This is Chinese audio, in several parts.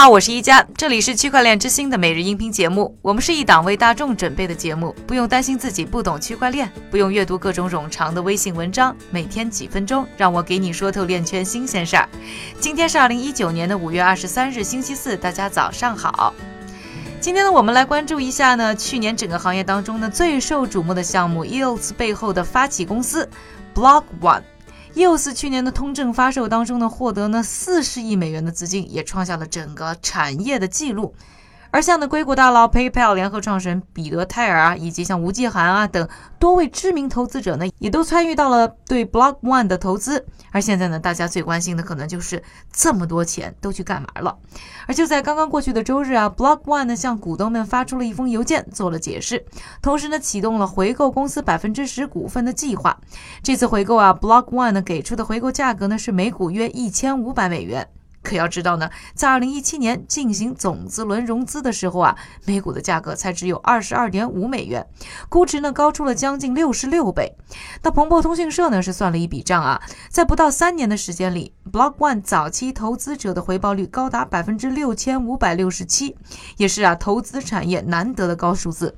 好，我是一加，这里是区块链之星的每日音频节目。我们是一档为大众准备的节目，不用担心自己不懂区块链，不用阅读各种冗长的微信文章，每天几分钟，让我给你说透链圈新鲜事儿。今天是二零一九年的五月二十三日，星期四，大家早上好。今天呢，我们来关注一下呢，去年整个行业当中呢最受瞩目的项目 EOS 背后的发起公司 Block One。又是去年的通证发售当中呢，获得呢四十亿美元的资金，也创下了整个产业的记录。而像呢硅谷大佬 PayPal 联合创始人彼得泰尔啊，以及像吴继涵啊等多位知名投资者呢，也都参与到了对 Block One 的投资。而现在呢，大家最关心的可能就是这么多钱都去干嘛了。而就在刚刚过去的周日啊，Block One 呢向股东们发出了一封邮件，做了解释，同时呢启动了回购公司百分之十股份的计划。这次回购啊，Block One 呢给出的回购价格呢是每股约一千五百美元。可要知道呢，在二零一七年进行种子轮融资的时候啊，每股的价格才只有二十二点五美元，估值呢高出了将近六十六倍。那彭博通讯社呢是算了一笔账啊，在不到三年的时间里，Block One 早期投资者的回报率高达百分之六千五百六十七，也是啊投资产业难得的高数字。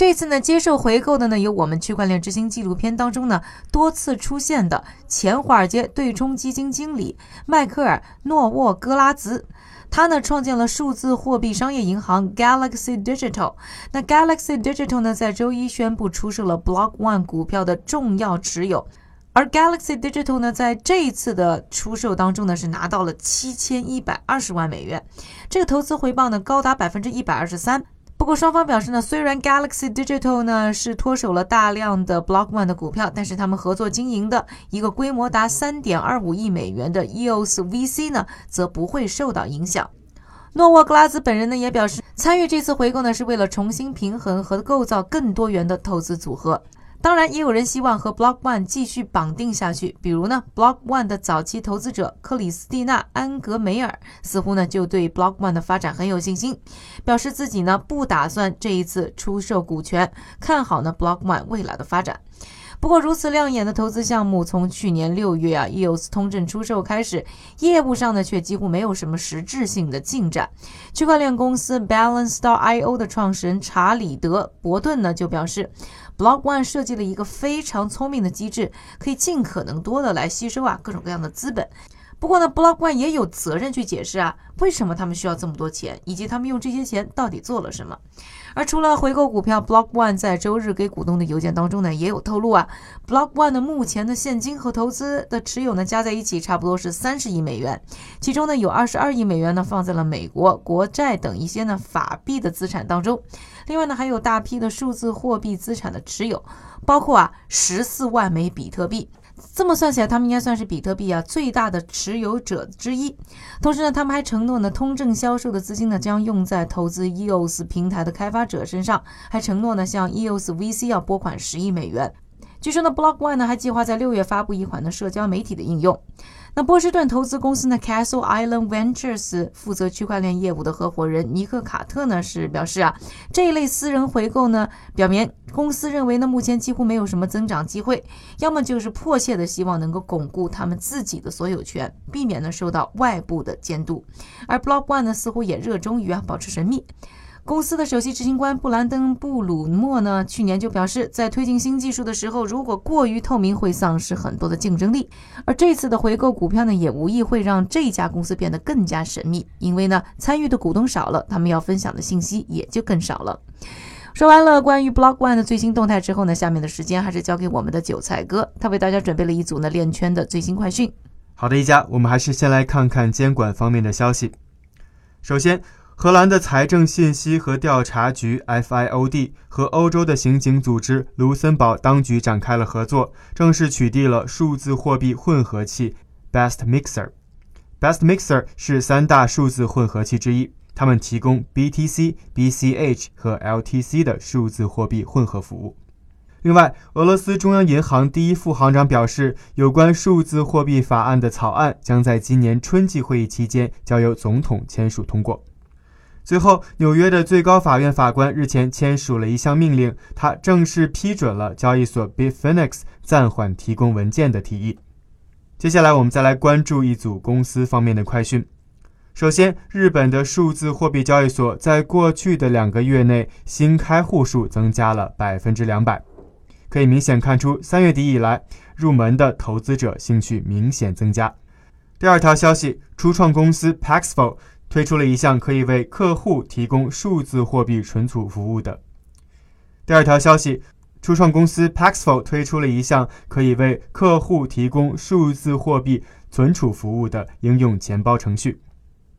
这次呢，接受回购的呢，有我们区块链之星纪录片当中呢多次出现的前华尔街对冲基金经理迈克尔诺沃格拉兹，他呢创建了数字货币商业银行 Galaxy Digital。那 Galaxy Digital 呢，在周一宣布出售了 Block One 股票的重要持有，而 Galaxy Digital 呢，在这一次的出售当中呢，是拿到了七千一百二十万美元，这个投资回报呢高达百分之一百二十三。不过双方表示呢，虽然 Galaxy Digital 呢是脱手了大量的 Block One 的股票，但是他们合作经营的一个规模达三点二五亿美元的 EOS VC 呢，则不会受到影响。诺沃格拉兹本人呢也表示，参与这次回购呢是为了重新平衡和构造更多元的投资组合。当然，也有人希望和 Block One 继续绑定下去。比如呢，Block One 的早期投资者克里斯蒂娜·安格梅尔似乎呢就对 Block One 的发展很有信心，表示自己呢不打算这一次出售股权，看好呢 Block One 未来的发展。不过，如此亮眼的投资项目，从去年六月啊 EOS 通证出售开始，业务上呢却几乎没有什么实质性的进展。区块链公司 Balance.io 的创始人查理德·伯顿呢就表示。Block One 设计了一个非常聪明的机制，可以尽可能多的来吸收啊各种各样的资本。不过呢，Block One 也有责任去解释啊，为什么他们需要这么多钱，以及他们用这些钱到底做了什么。而除了回购股票，Block One 在周日给股东的邮件当中呢，也有透露啊，Block One 的目前的现金和投资的持有呢，加在一起差不多是三十亿美元，其中呢有二十二亿美元呢放在了美国国债等一些呢法币的资产当中，另外呢还有大批的数字货币资产的持有，包括啊十四万枚比特币。这么算起来，他们应该算是比特币啊最大的持有者之一。同时呢，他们还承诺呢，通证销售的资金呢将用在投资 EOS 平台的开发者身上，还承诺呢向 EOS VC 要拨款十亿美元。据说呢，Block One 呢还计划在六月发布一款呢社交媒体的应用。那波士顿投资公司呢，Castle Island Ventures 负责区块链业务的合伙人尼克卡特呢是表示啊，这一类私人回购呢，表明公司认为呢，目前几乎没有什么增长机会，要么就是迫切的希望能够巩固他们自己的所有权，避免呢受到外部的监督。而 Block One 呢，似乎也热衷于啊保持神秘。公司的首席执行官布兰登·布鲁默呢，去年就表示，在推进新技术的时候，如果过于透明，会丧失很多的竞争力。而这次的回购股票呢，也无疑会让这家公司变得更加神秘，因为呢，参与的股东少了，他们要分享的信息也就更少了。说完了关于 Block One 的最新动态之后呢，下面的时间还是交给我们的韭菜哥，他为大家准备了一组呢链圈的最新快讯。好的，一家，我们还是先来看看监管方面的消息。首先。荷兰的财政信息和调查局 （FIOD） 和欧洲的刑警组织卢森堡当局展开了合作，正式取缔了数字货币混合器 Best Mixer。Best Mixer 是三大数字混合器之一，他们提供 BTC、BCH 和 LTC 的数字货币混合服务。另外，俄罗斯中央银行第一副行长表示，有关数字货币法案的草案将在今年春季会议期间交由总统签署通过。最后，纽约的最高法院法官日前签署了一项命令，他正式批准了交易所 Bitfinex 暂缓提供文件的提议。接下来，我们再来关注一组公司方面的快讯。首先，日本的数字货币交易所在过去的两个月内新开户数增加了百分之两百，可以明显看出三月底以来入门的投资者兴趣明显增加。第二条消息，初创公司 Paxful 推出了一项可以为客户提供数字货币存储服务的。第二条消息，初创公司 Paxful 推出了一项可以为客户提供数字货币存储服务的应用钱包程序。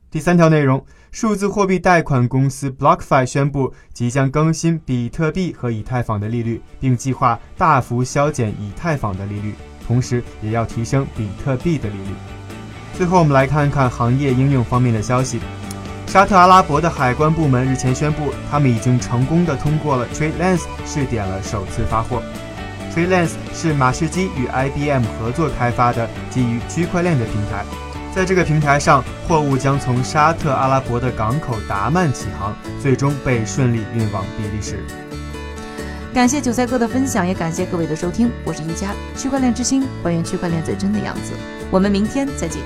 第三条内容，数字货币贷款公司 BlockFi 宣布即将更新比特币和以太坊的利率，并计划大幅削减以太坊的利率，同时也要提升比特币的利率。最后，我们来看看行业应用方面的消息。沙特阿拉伯的海关部门日前宣布，他们已经成功的通过了 TradeLens 试点了首次发货。TradeLens 是马士基与 IBM 合作开发的基于区块链的平台。在这个平台上，货物将从沙特阿拉伯的港口达曼起航，最终被顺利运往比利时。感谢韭菜哥的分享，也感谢各位的收听。我是一加区块链之星，还原区块链最真的样子。我们明天再见。